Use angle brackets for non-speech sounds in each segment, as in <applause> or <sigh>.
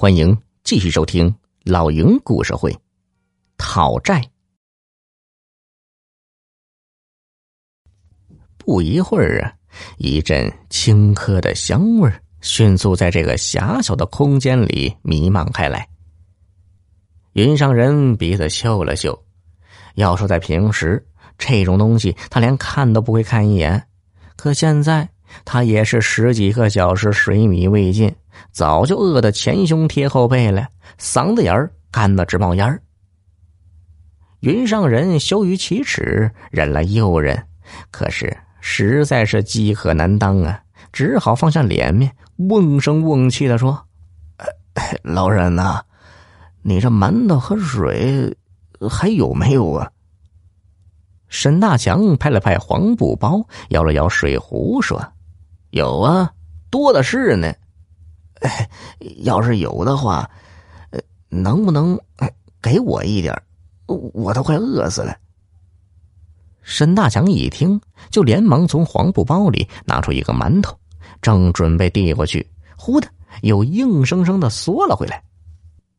欢迎继续收听老营故事会，讨债。不一会儿啊，一阵青稞的香味迅速在这个狭小的空间里弥漫开来。云上人鼻子嗅了嗅，要说在平时，这种东西他连看都不会看一眼，可现在他也是十几个小时水米未进，早就饿得前胸贴后背了，嗓子眼儿干得直冒烟儿。云上人羞于启齿，忍了又忍，可是实在是饥渴难当啊，只好放下脸面，瓮声瓮气的说：“ <coughs> 老人呐。”你这馒头和水还有没有啊？沈大强拍了拍黄布包，摇了摇水壶，说：“有啊，多的是呢。<laughs> 要是有的话，能不能给我一点？我都快饿死了。”沈大强一听，就连忙从黄布包里拿出一个馒头，正准备递过去，忽的又硬生生的缩了回来。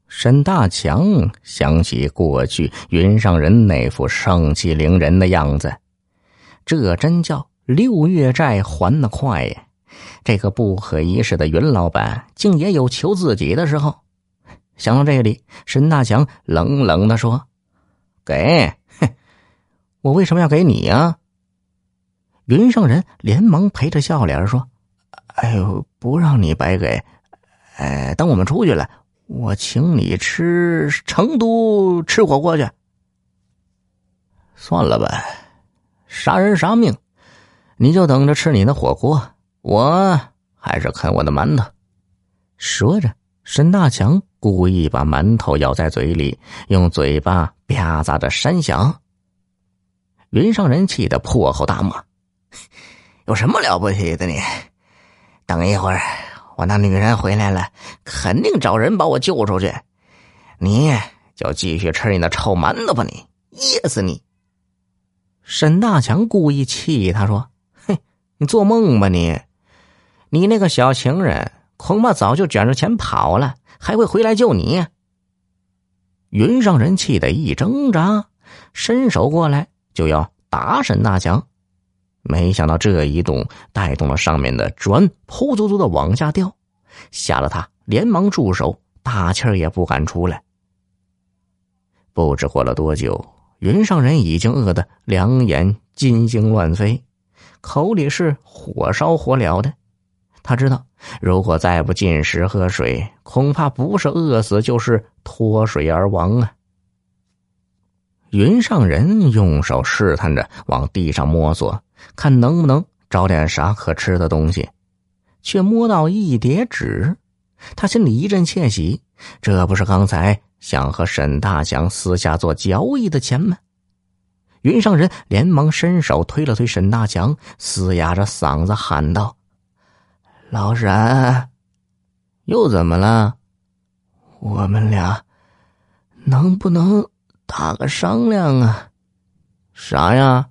沈大强想起过去云上人那副盛气凌人的样子，这真叫六月债还的快呀！这个不可一世的云老板，竟也有求自己的时候。想到这里，沈大强冷冷的说：“给，哼，我为什么要给你呀？”云上人连忙陪着笑脸说：“哎呦，不让你白给，哎，等我们出去了。”我请你吃成都吃火锅去。算了吧，杀人杀命，你就等着吃你的火锅，我还是啃我的馒头。说着，沈大强故意把馒头咬在嘴里，用嘴巴吧嗒着山响。云上人气得破口大骂：“ <laughs> 有什么了不起的你？等一会儿。”我那女人回来了，肯定找人把我救出去。你就继续吃你的臭馒头吧，你噎死你！沈大强故意气他说：“嘿，你做梦吧你！你那个小情人恐怕早就卷着钱跑了，还会回来救你？”云上人气得一挣扎，伸手过来就要打沈大强。没想到这一动带动了上面的砖，扑足足的往下掉，吓得他连忙住手，大气儿也不敢出来。不知过了多久，云上人已经饿得两眼金星乱飞，口里是火烧火燎的。他知道，如果再不进食喝水，恐怕不是饿死，就是脱水而亡啊！云上人用手试探着往地上摸索。看能不能找点啥可吃的东西，却摸到一叠纸，他心里一阵窃喜，这不是刚才想和沈大强私下做交易的钱吗？云上人连忙伸手推了推沈大强，嘶哑着嗓子喊道：“老沈，又怎么了？我们俩能不能打个商量啊？啥呀？”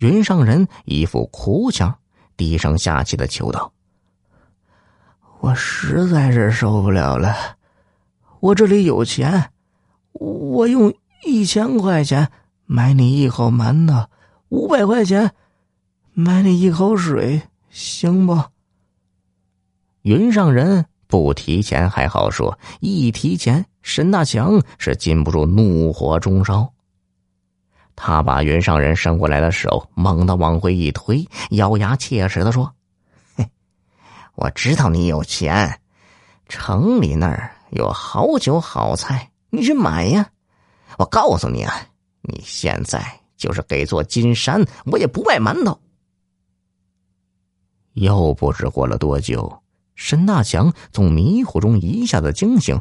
云上人一副哭腔，低声下气的求道：“我实在是受不了了，我这里有钱，我用一千块钱买你一口馒头，五百块钱买你一口水，行不？”云上人不提钱还好说，一提钱，沈大强是禁不住怒火中烧。他把云上人伸过来的手猛地往回一推，咬牙切齿的说：“ <laughs> 嘿，我知道你有钱，城里那儿有好酒好菜，你去买呀！我告诉你啊，你现在就是给座金山，我也不卖馒头。”又不知过了多久，沈大强从迷糊中一下子惊醒，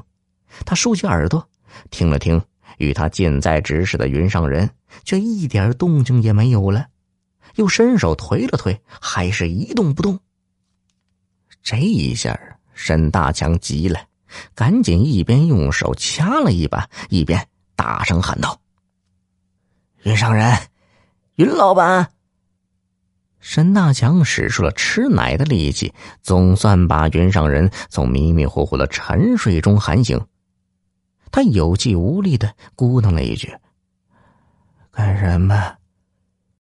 他竖起耳朵听了听。与他近在咫尺的云上人，却一点动静也没有了，又伸手推了推，还是一动不动。这一下，沈大强急了，赶紧一边用手掐了一把，一边大声喊道：“云上人，云老板！”沈大强使出了吃奶的力气，总算把云上人从迷迷糊糊的沉睡中喊醒。他有气无力的咕哝了一句：“干什么？